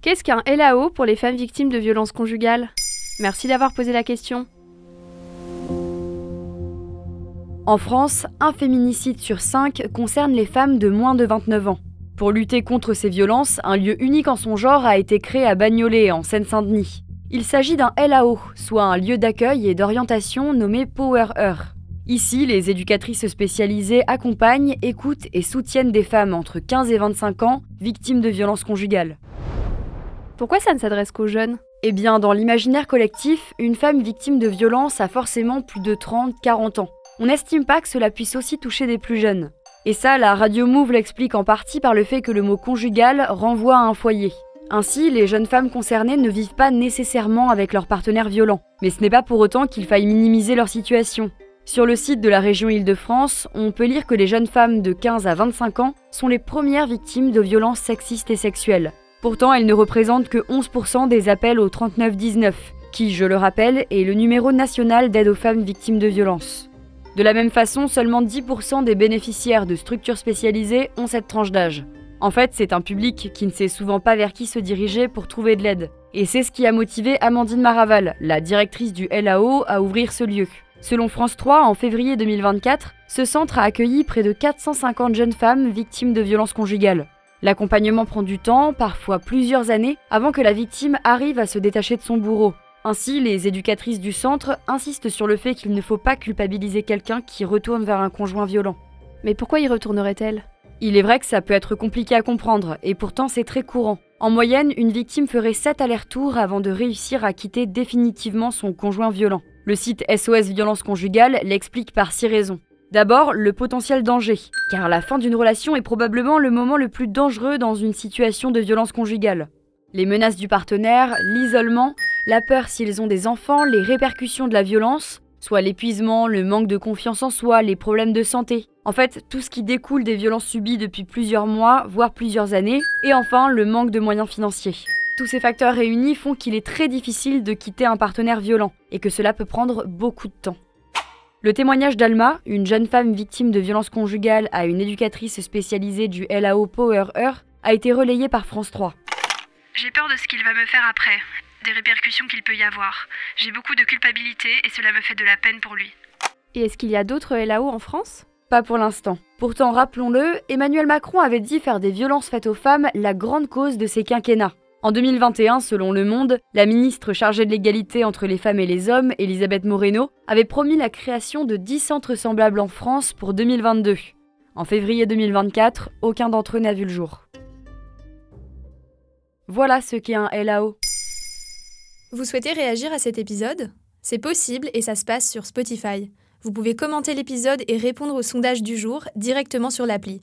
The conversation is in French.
Qu'est-ce qu'un LAO pour les femmes victimes de violences conjugales? Merci d'avoir posé la question. En France, un féminicide sur cinq concerne les femmes de moins de 29 ans. Pour lutter contre ces violences, un lieu unique en son genre a été créé à Bagnolet, en Seine-Saint-Denis. Il s'agit d'un LAO, soit un lieu d'accueil et d'orientation nommé Power Her. Ici, les éducatrices spécialisées accompagnent, écoutent et soutiennent des femmes entre 15 et 25 ans victimes de violences conjugales. Pourquoi ça ne s'adresse qu'aux jeunes? Eh bien, dans l'imaginaire collectif, une femme victime de violence a forcément plus de 30-40 ans. On n'estime pas que cela puisse aussi toucher des plus jeunes. Et ça, la radio Move l'explique en partie par le fait que le mot conjugal renvoie à un foyer. Ainsi, les jeunes femmes concernées ne vivent pas nécessairement avec leur partenaire violent. Mais ce n'est pas pour autant qu'il faille minimiser leur situation. Sur le site de la région Île-de-France, on peut lire que les jeunes femmes de 15 à 25 ans sont les premières victimes de violences sexistes et sexuelles. Pourtant, elles ne représentent que 11% des appels au 3919, qui, je le rappelle, est le numéro national d'aide aux femmes victimes de violences. De la même façon, seulement 10% des bénéficiaires de structures spécialisées ont cette tranche d'âge. En fait, c'est un public qui ne sait souvent pas vers qui se diriger pour trouver de l'aide. Et c'est ce qui a motivé Amandine Maraval, la directrice du LAO, à ouvrir ce lieu. Selon France 3, en février 2024, ce centre a accueilli près de 450 jeunes femmes victimes de violences conjugales. L'accompagnement prend du temps, parfois plusieurs années, avant que la victime arrive à se détacher de son bourreau. Ainsi, les éducatrices du centre insistent sur le fait qu'il ne faut pas culpabiliser quelqu'un qui retourne vers un conjoint violent. Mais pourquoi y retournerait-elle? Il est vrai que ça peut être compliqué à comprendre, et pourtant c'est très courant. En moyenne, une victime ferait 7 allers-retours avant de réussir à quitter définitivement son conjoint violent. Le site SOS Violence Conjugale l'explique par 6 raisons. D'abord, le potentiel danger, car la fin d'une relation est probablement le moment le plus dangereux dans une situation de violence conjugale. Les menaces du partenaire, l'isolement, la peur s'ils ont des enfants, les répercussions de la violence, soit l'épuisement, le manque de confiance en soi, les problèmes de santé. En fait, tout ce qui découle des violences subies depuis plusieurs mois, voire plusieurs années, et enfin le manque de moyens financiers. Tous ces facteurs réunis font qu'il est très difficile de quitter un partenaire violent, et que cela peut prendre beaucoup de temps. Le témoignage d'Alma, une jeune femme victime de violences conjugales à une éducatrice spécialisée du LAO Power Her, a été relayé par France 3. J'ai peur de ce qu'il va me faire après, des répercussions qu'il peut y avoir. J'ai beaucoup de culpabilité et cela me fait de la peine pour lui. Et est-ce qu'il y a d'autres LAO en France? Pas pour l'instant. Pourtant, rappelons-le, Emmanuel Macron avait dit faire des violences faites aux femmes la grande cause de ses quinquennats. En 2021, selon Le Monde, la ministre chargée de l'égalité entre les femmes et les hommes, Elisabeth Moreno, avait promis la création de 10 centres semblables en France pour 2022. En février 2024, aucun d'entre eux n'a vu le jour. Voilà ce qu'est un LAO. Vous souhaitez réagir à cet épisode? C'est possible et ça se passe sur Spotify. Vous pouvez commenter l'épisode et répondre au sondage du jour directement sur l'appli.